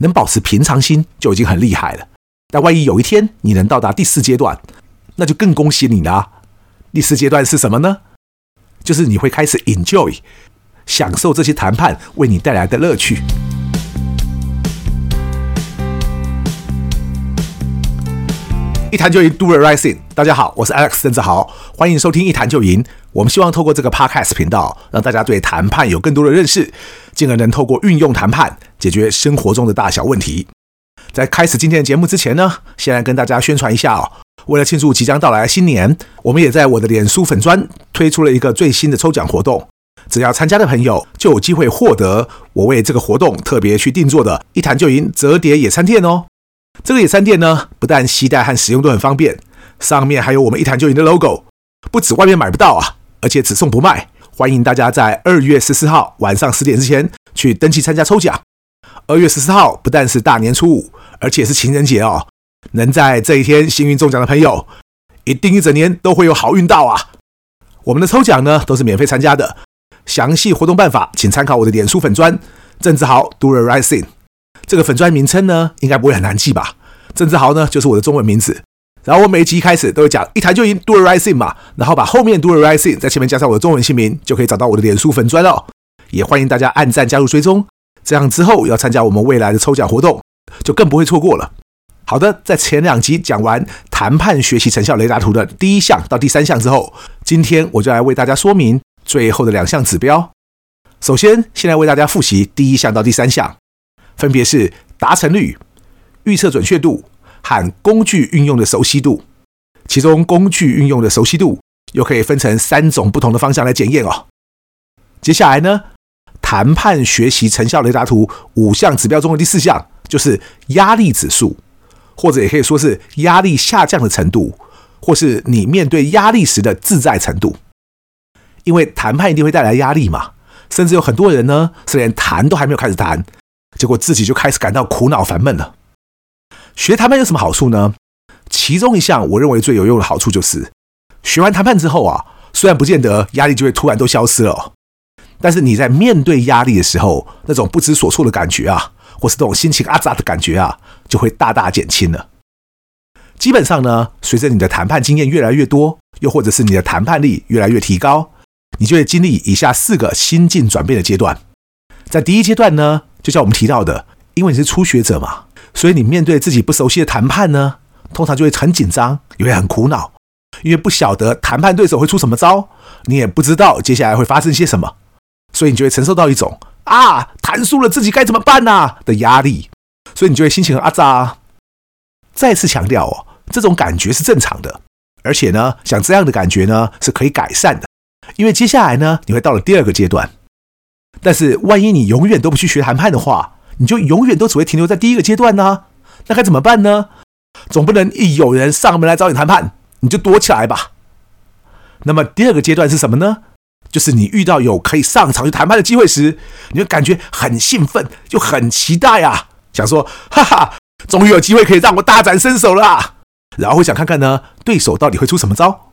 能保持平常心就已经很厉害了。但万一有一天你能到达第四阶段，那就更恭喜你了。第四阶段是什么呢？就是你会开始 enjoy，享受这些谈判为你带来的乐趣。一谈就赢，Do the right thing。大家好，我是 Alex 郑志豪，欢迎收听一谈就赢。我们希望透过这个 Podcast 频道，让大家对谈判有更多的认识，进而能透过运用谈判解决生活中的大小问题。在开始今天的节目之前呢，先来跟大家宣传一下哦。为了庆祝即将到来的新年，我们也在我的脸书粉专推出了一个最新的抽奖活动。只要参加的朋友就有机会获得我为这个活动特别去定做的“一谈就赢”折叠野餐垫哦。这个野餐垫呢，不但携带和使用都很方便，上面还有我们“一谈就赢”的 logo，不止外面买不到啊，而且只送不卖。欢迎大家在二月十四号晚上十点之前去登记参加抽奖。二月十四号不但是大年初五，而且是情人节哦。能在这一天幸运中奖的朋友，一定一整年都会有好运到啊！我们的抽奖呢，都是免费参加的，详细活动办法请参考我的脸书粉砖郑志豪 Do the right thing。这个粉砖名称呢，应该不会很难记吧？郑志豪呢，就是我的中文名字。然后我每一集一开始都会讲一台就赢 Do the right thing 嘛，然后把后面 Do the right thing 在前面加上我的中文姓名，就可以找到我的脸书粉砖了。也欢迎大家按赞加入追踪，这样之后要参加我们未来的抽奖活动，就更不会错过了。好的，在前两集讲完谈判学习成效雷达图的第一项到第三项之后，今天我就来为大家说明最后的两项指标。首先，先来为大家复习第一项到第三项，分别是达成率、预测准确度和工具运用的熟悉度。其中，工具运用的熟悉度又可以分成三种不同的方向来检验哦。接下来呢，谈判学习成效雷达图五项指标中的第四项就是压力指数。或者也可以说是压力下降的程度，或是你面对压力时的自在程度。因为谈判一定会带来压力嘛，甚至有很多人呢是连谈都还没有开始谈，结果自己就开始感到苦恼烦闷了。学谈判有什么好处呢？其中一项我认为最有用的好处就是，学完谈判之后啊，虽然不见得压力就会突然都消失了，但是你在面对压力的时候，那种不知所措的感觉啊。或是这种心情阿杂的感觉啊，就会大大减轻了。基本上呢，随着你的谈判经验越来越多，又或者是你的谈判力越来越提高，你就会经历以下四个心境转变的阶段。在第一阶段呢，就像我们提到的，因为你是初学者嘛，所以你面对自己不熟悉的谈判呢，通常就会很紧张，也会很苦恼，因为不晓得谈判对手会出什么招，你也不知道接下来会发生些什么，所以你就会承受到一种。啊，谈输了自己该怎么办呢、啊？的压力，所以你就会心情很阿杂。再次强调哦，这种感觉是正常的，而且呢，像这样的感觉呢是可以改善的，因为接下来呢，你会到了第二个阶段。但是万一你永远都不去学谈判的话，你就永远都只会停留在第一个阶段呢？那该怎么办呢？总不能一有人上门来找你谈判，你就躲起来吧？那么第二个阶段是什么呢？就是你遇到有可以上场去谈判的机会时，你会感觉很兴奋，就很期待啊，想说哈哈，终于有机会可以让我大展身手了。然后会想看看呢，对手到底会出什么招。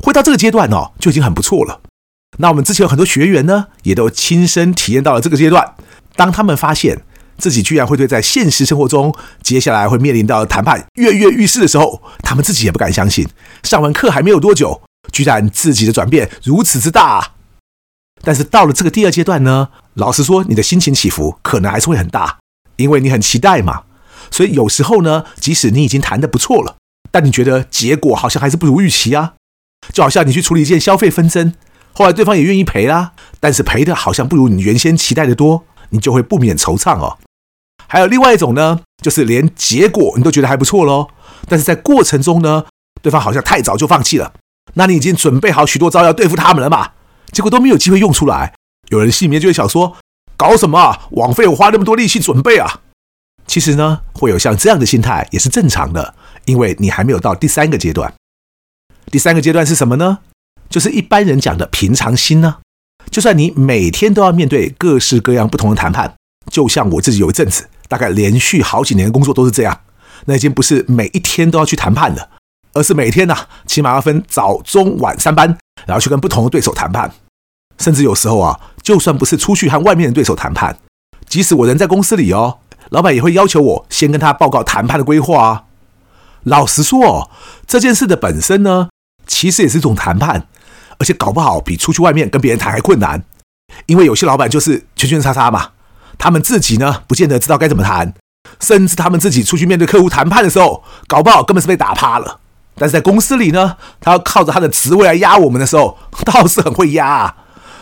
会到这个阶段哦，就已经很不错了。那我们之前有很多学员呢，也都亲身体验到了这个阶段。当他们发现自己居然会对在现实生活中接下来会面临到谈判跃跃欲试的时候，他们自己也不敢相信。上完课还没有多久。居然自己的转变如此之大，但是到了这个第二阶段呢，老实说，你的心情起伏可能还是会很大，因为你很期待嘛。所以有时候呢，即使你已经谈得不错了，但你觉得结果好像还是不如预期啊。就好像你去处理一件消费纷争，后来对方也愿意赔啦，但是赔的好像不如你原先期待的多，你就会不免惆怅哦。还有另外一种呢，就是连结果你都觉得还不错喽，但是在过程中呢，对方好像太早就放弃了。那你已经准备好许多招要对付他们了嘛？结果都没有机会用出来。有人心里面就会想说：“搞什么啊？枉费我花那么多力气准备啊！”其实呢，会有像这样的心态也是正常的，因为你还没有到第三个阶段。第三个阶段是什么呢？就是一般人讲的平常心呢。就算你每天都要面对各式各样不同的谈判，就像我自己有一阵子，大概连续好几年的工作都是这样，那已经不是每一天都要去谈判了。而是每天呢、啊，起码要分早、中、晚三班，然后去跟不同的对手谈判。甚至有时候啊，就算不是出去和外面的对手谈判，即使我人在公司里哦，老板也会要求我先跟他报告谈判的规划啊。老实说哦，这件事的本身呢，其实也是一种谈判，而且搞不好比出去外面跟别人谈还困难。因为有些老板就是圈圈叉叉嘛，他们自己呢不见得知道该怎么谈，甚至他们自己出去面对客户谈判的时候，搞不好根本是被打趴了。但是在公司里呢，他要靠着他的职位来压我们的时候，倒是很会压啊。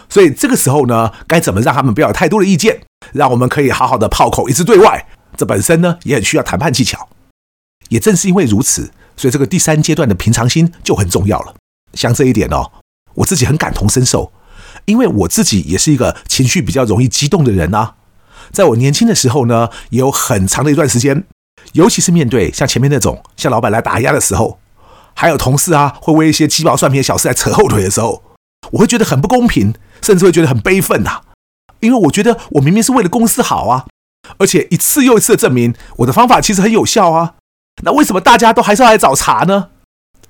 所以这个时候呢，该怎么让他们不要有太多的意见，让我们可以好好的炮口一致对外？这本身呢，也很需要谈判技巧。也正是因为如此，所以这个第三阶段的平常心就很重要了。像这一点哦，我自己很感同身受，因为我自己也是一个情绪比较容易激动的人啊。在我年轻的时候呢，也有很长的一段时间，尤其是面对像前面那种像老板来打压的时候，还有同事啊会为一些鸡毛蒜皮的小事来扯后腿的时候，我会觉得很不公平。甚至会觉得很悲愤呐，因为我觉得我明明是为了公司好啊，而且一次又一次的证明我的方法其实很有效啊，那为什么大家都还是要来找茬呢？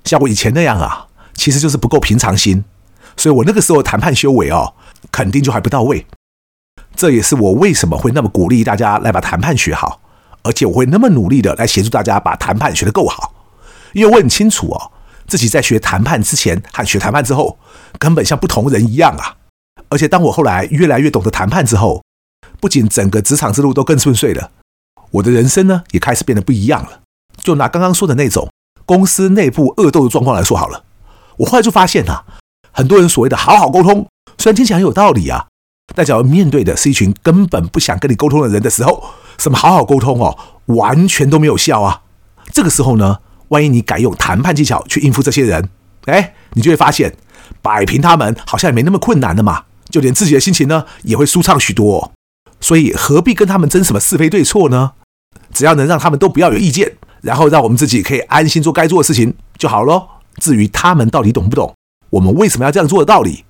像我以前那样啊，其实就是不够平常心，所以我那个时候谈判修为哦，肯定就还不到位。这也是我为什么会那么鼓励大家来把谈判学好，而且我会那么努力的来协助大家把谈判学得够好，因为我很清楚哦，自己在学谈判之前和学谈判之后，根本像不同人一样啊。而且，当我后来越来越懂得谈判之后，不仅整个职场之路都更顺遂了，我的人生呢也开始变得不一样了。就拿刚刚说的那种公司内部恶斗的状况来说好了，我后来就发现啊，很多人所谓的好好沟通，虽然听起来很有道理啊，但假如面对的是一群根本不想跟你沟通的人的时候，什么好好沟通哦，完全都没有效啊。这个时候呢，万一你改用谈判技巧去应付这些人，哎，你就会发现摆平他们好像也没那么困难了嘛。就连自己的心情呢，也会舒畅许多。所以何必跟他们争什么是非对错呢？只要能让他们都不要有意见，然后让我们自己可以安心做该做的事情就好咯。至于他们到底懂不懂，我们为什么要这样做的道理，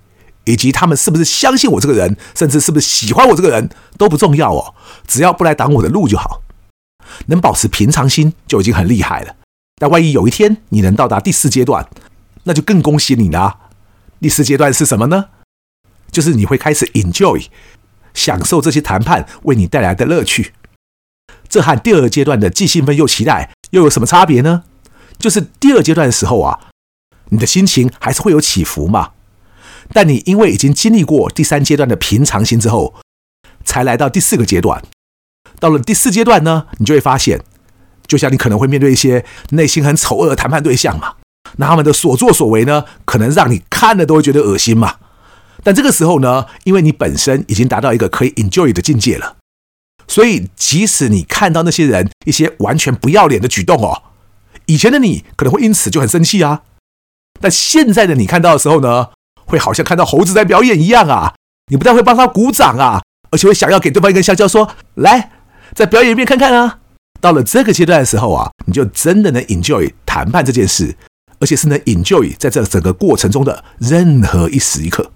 以及他们是不是相信我这个人，甚至是不是喜欢我这个人，都不重要哦。只要不来挡我的路就好。能保持平常心就已经很厉害了。但万一有一天你能到达第四阶段，那就更恭喜你了。第四阶段是什么呢？就是你会开始 enjoy，享受这些谈判为你带来的乐趣。这和第二阶段的既兴奋又期待又有什么差别呢？就是第二阶段的时候啊，你的心情还是会有起伏嘛。但你因为已经经历过第三阶段的平常心之后，才来到第四个阶段。到了第四阶段呢，你就会发现，就像你可能会面对一些内心很丑恶的谈判对象嘛，那他们的所作所为呢，可能让你看了都会觉得恶心嘛。但这个时候呢，因为你本身已经达到一个可以 enjoy 的境界了，所以即使你看到那些人一些完全不要脸的举动哦，以前的你可能会因此就很生气啊，但现在的你看到的时候呢，会好像看到猴子在表演一样啊，你不但会帮他鼓掌啊，而且会想要给对方一根香蕉，说来再表演一遍看看啊。到了这个阶段的时候啊，你就真的能 enjoy 谈判这件事，而且是能 enjoy 在这整个过程中的任何一时一刻。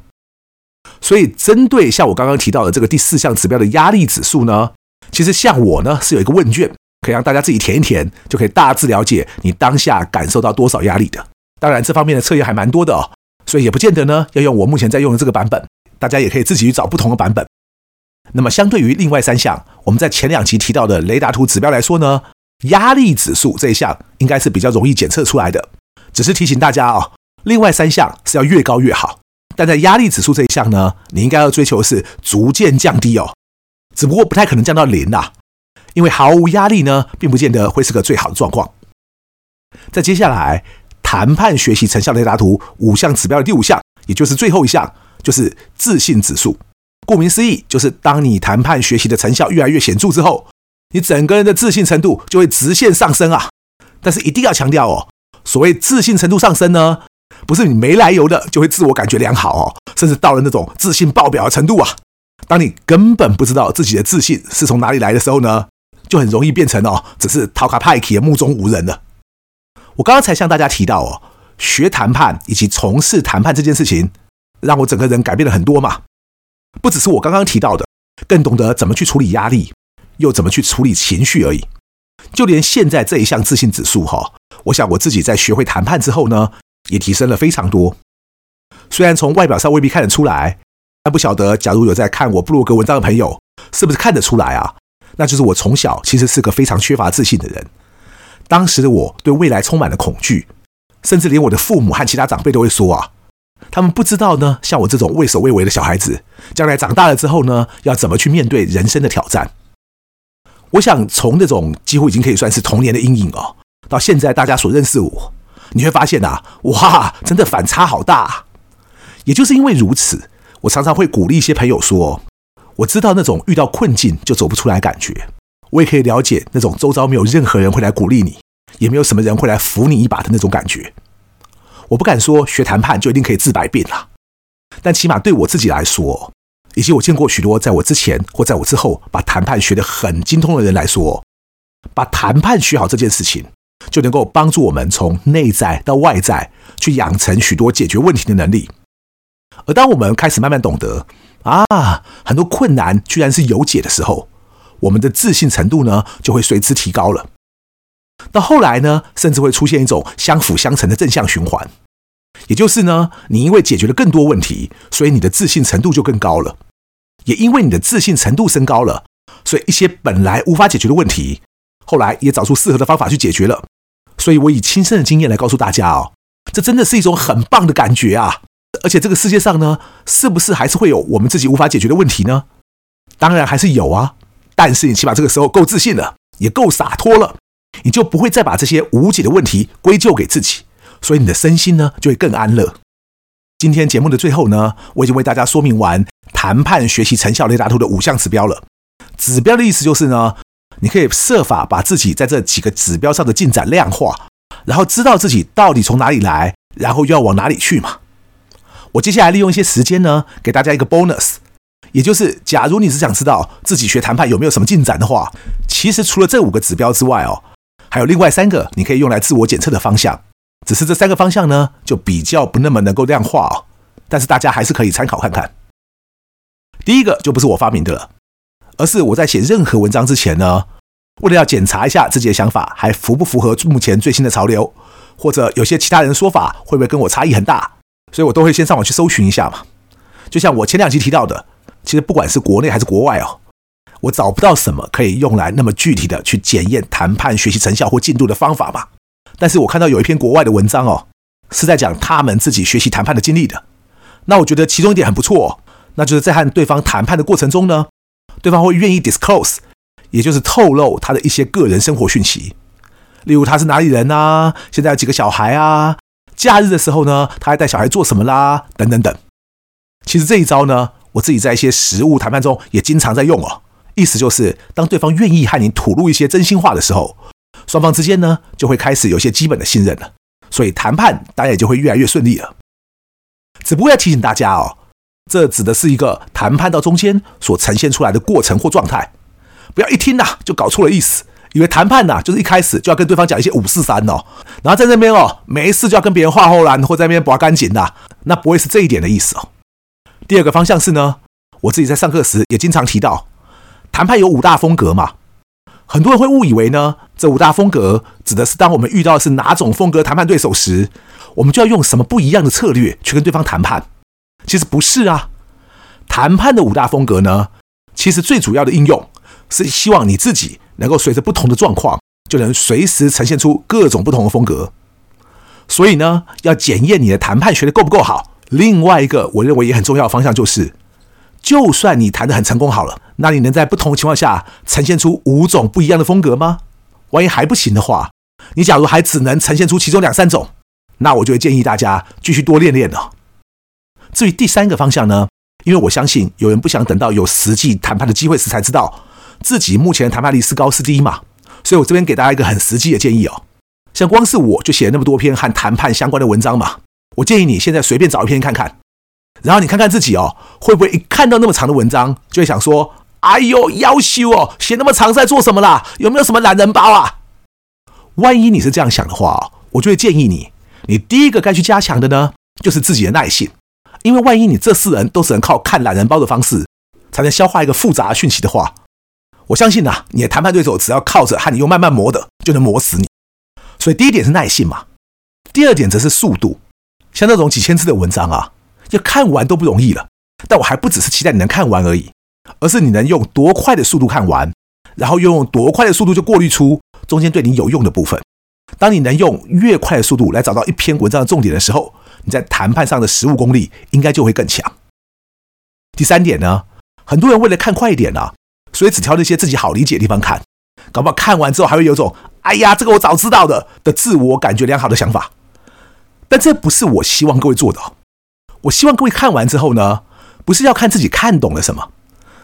所以，针对像我刚刚提到的这个第四项指标的压力指数呢，其实像我呢是有一个问卷，可以让大家自己填一填，就可以大致了解你当下感受到多少压力的。当然，这方面的测验还蛮多的哦，所以也不见得呢要用我目前在用的这个版本，大家也可以自己去找不同的版本。那么，相对于另外三项，我们在前两集提到的雷达图指标来说呢，压力指数这一项应该是比较容易检测出来的。只是提醒大家哦，另外三项是要越高越好。但在压力指数这一项呢，你应该要追求是逐渐降低哦，只不过不太可能降到零呐，因为毫无压力呢，并不见得会是个最好的状况。在接下来谈判学习成效雷达图五项指标的第五项，也就是最后一项，就是自信指数。顾名思义，就是当你谈判学习的成效越来越显著之后，你整个人的自信程度就会直线上升啊。但是一定要强调哦，所谓自信程度上升呢，不是你没来由的就会自我感觉良好哦，甚至到了那种自信爆表的程度啊。当你根本不知道自己的自信是从哪里来的时候呢，就很容易变成哦，只是讨卡派克的目中无人了。我刚刚才向大家提到哦，学谈判以及从事谈判这件事情，让我整个人改变了很多嘛。不只是我刚刚提到的，更懂得怎么去处理压力，又怎么去处理情绪而已。就连现在这一项自信指数哈，我想我自己在学会谈判之后呢。也提升了非常多，虽然从外表上未必看得出来，但不晓得，假如有在看我部落格文章的朋友，是不是看得出来啊？那就是我从小其实是个非常缺乏自信的人。当时的我对未来充满了恐惧，甚至连我的父母和其他长辈都会说啊，他们不知道呢，像我这种畏首畏尾的小孩子，将来长大了之后呢，要怎么去面对人生的挑战。我想从那种几乎已经可以算是童年的阴影哦，到现在大家所认识我，你会发现啊，哇，真的反差好大。也就是因为如此，我常常会鼓励一些朋友说，我知道那种遇到困境就走不出来感觉。我也可以了解那种周遭没有任何人会来鼓励你，也没有什么人会来扶你一把的那种感觉。我不敢说学谈判就一定可以治百病啦，但起码对我自己来说，以及我见过许多在我之前或在我之后把谈判学得很精通的人来说，把谈判学好这件事情，就能够帮助我们从内在到外在去养成许多解决问题的能力。而当我们开始慢慢懂得啊，很多困难居然是有解的时候，我们的自信程度呢，就会随之提高了。到后来呢，甚至会出现一种相辅相成的正向循环，也就是呢，你因为解决了更多问题，所以你的自信程度就更高了。也因为你的自信程度升高了，所以一些本来无法解决的问题，后来也找出适合的方法去解决了。所以我以亲身的经验来告诉大家哦，这真的是一种很棒的感觉啊！而且这个世界上呢，是不是还是会有我们自己无法解决的问题呢？当然还是有啊。但是你起码这个时候够自信了，也够洒脱了，你就不会再把这些无解的问题归咎给自己，所以你的身心呢就会更安乐。今天节目的最后呢，我已经为大家说明完谈判学习成效雷达图的五项指标了。指标的意思就是呢，你可以设法把自己在这几个指标上的进展量化，然后知道自己到底从哪里来，然后又要往哪里去嘛。我接下来利用一些时间呢，给大家一个 bonus。也就是，假如你只想知道自己学谈判有没有什么进展的话，其实除了这五个指标之外哦，还有另外三个你可以用来自我检测的方向。只是这三个方向呢，就比较不那么能够量化哦。但是大家还是可以参考看看。第一个就不是我发明的了，而是我在写任何文章之前呢，为了要检查一下自己的想法还符不符合目前最新的潮流，或者有些其他人说法会不会跟我差异很大，所以我都会先上网去搜寻一下嘛。就像我前两集提到的。其实不管是国内还是国外哦，我找不到什么可以用来那么具体的去检验谈判学习成效或进度的方法嘛。但是我看到有一篇国外的文章哦，是在讲他们自己学习谈判的经历的。那我觉得其中一点很不错，那就是在和对方谈判的过程中呢，对方会愿意 disclose，也就是透露他的一些个人生活讯息，例如他是哪里人啊，现在有几个小孩啊，假日的时候呢，他还带小孩做什么啦，等等等。其实这一招呢。我自己在一些实物谈判中也经常在用哦，意思就是当对方愿意和你吐露一些真心话的时候，双方之间呢就会开始有些基本的信任了，所以谈判当然也就会越来越顺利了。只不过要提醒大家哦，这指的是一个谈判到中间所呈现出来的过程或状态，不要一听呐就搞错了意思，以为谈判呐就是一开始就要跟对方讲一些五四三哦，然后在那边哦没事就要跟别人画后栏或在那边拔干净呐，那不会是这一点的意思哦。第二个方向是呢，我自己在上课时也经常提到，谈判有五大风格嘛。很多人会误以为呢，这五大风格指的是当我们遇到是哪种风格谈判对手时，我们就要用什么不一样的策略去跟对方谈判。其实不是啊，谈判的五大风格呢，其实最主要的应用是希望你自己能够随着不同的状况，就能随时呈现出各种不同的风格。所以呢，要检验你的谈判学的够不够好。另外一个我认为也很重要的方向就是，就算你谈的很成功好了，那你能在不同情况下呈现出五种不一样的风格吗？万一还不行的话，你假如还只能呈现出其中两三种，那我就会建议大家继续多练练了。至于第三个方向呢，因为我相信有人不想等到有实际谈判的机会时才知道自己目前的谈判力是高是低嘛，所以我这边给大家一个很实际的建议哦，像光是我就写了那么多篇和谈判相关的文章嘛。我建议你现在随便找一篇看看，然后你看看自己哦，会不会一看到那么长的文章，就会想说：“哎呦，夭寿哦，写那么长在做什么啦？有没有什么懒人包啊？”万一你是这样想的话，我就会建议你，你第一个该去加强的呢，就是自己的耐性，因为万一你这四人都只能靠看懒人包的方式，才能消化一个复杂的讯息的话，我相信呐，你的谈判对手只要靠着和你用慢慢磨的，就能磨死你。所以第一点是耐性嘛，第二点则是速度。像那种几千字的文章啊，要看完都不容易了。但我还不只是期待你能看完而已，而是你能用多快的速度看完，然后又用多快的速度就过滤出中间对你有用的部分。当你能用越快的速度来找到一篇文章的重点的时候，你在谈判上的实务功力应该就会更强。第三点呢，很多人为了看快一点啊，所以只挑那些自己好理解的地方看，搞不好看完之后还会有种“哎呀，这个我早知道的”的自我感觉良好的想法。但这不是我希望各位做的。我希望各位看完之后呢，不是要看自己看懂了什么，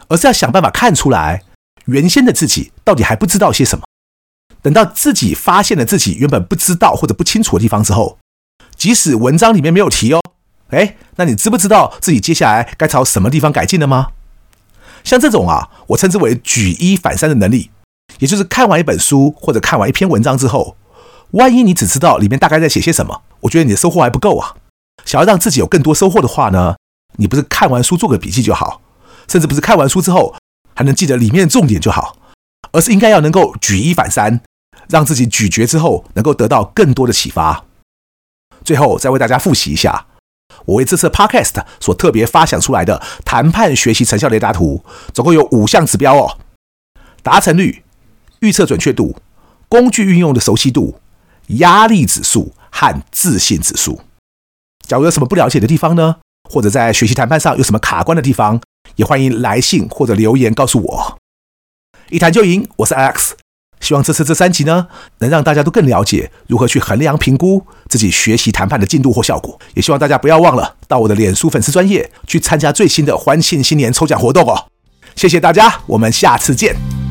而是要想办法看出来原先的自己到底还不知道些什么。等到自己发现了自己原本不知道或者不清楚的地方之后，即使文章里面没有提哦，哎，那你知不知道自己接下来该朝什么地方改进了吗？像这种啊，我称之为举一反三的能力，也就是看完一本书或者看完一篇文章之后，万一你只知道里面大概在写些什么，我觉得你的收获还不够啊。想要让自己有更多收获的话呢，你不是看完书做个笔记就好，甚至不是看完书之后还能记得里面的重点就好，而是应该要能够举一反三。让自己咀嚼之后能够得到更多的启发。最后再为大家复习一下，我为这次 Podcast 所特别发想出来的谈判学习成效雷达图，总共有五项指标哦：达成率、预测准确度、工具运用的熟悉度、压力指数和自信指数。假如有什么不了解的地方呢，或者在学习谈判上有什么卡关的地方，也欢迎来信或者留言告诉我。一谈就赢，我是 Alex。希望这次这三集呢，能让大家都更了解如何去衡量评估自己学习谈判的进度或效果。也希望大家不要忘了到我的脸书粉丝专页去参加最新的欢庆新年抽奖活动哦。谢谢大家，我们下次见。